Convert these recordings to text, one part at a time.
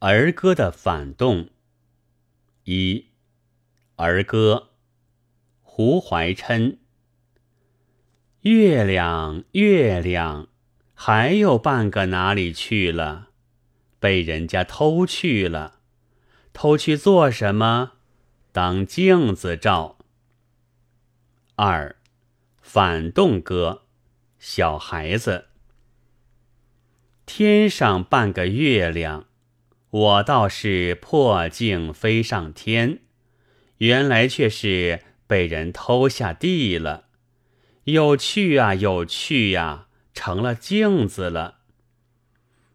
儿歌的反动。一儿歌，胡怀琛。月亮，月亮，还有半个哪里去了？被人家偷去了。偷去做什么？当镜子照。二反动歌，小孩子。天上半个月亮。我倒是破镜飞上天，原来却是被人偷下地了。有趣啊，有趣呀，成了镜子了。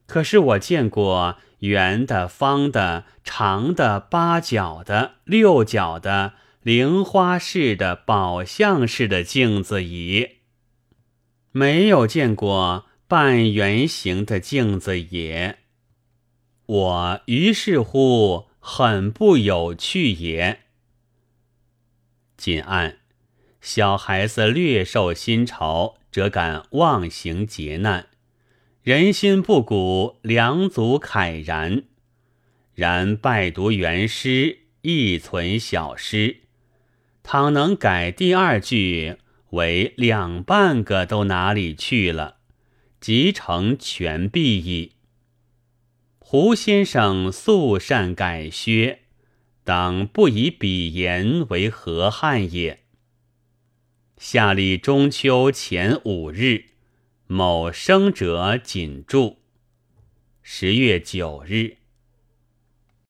可是我见过圆的、方的、长的、八角的、六角的、菱花式的、宝相式的镜子椅，没有见过半圆形的镜子也。我于是乎很不有趣也。谨按小孩子略受新潮，则敢妄行劫难；人心不古，良足慨然。然拜读原诗，亦存小诗。倘能改第二句为两半个都哪里去了，即成全璧矣。胡先生素善改削，当不以彼言为何憾也。夏历中秋前五日，某生者谨著。十月九日。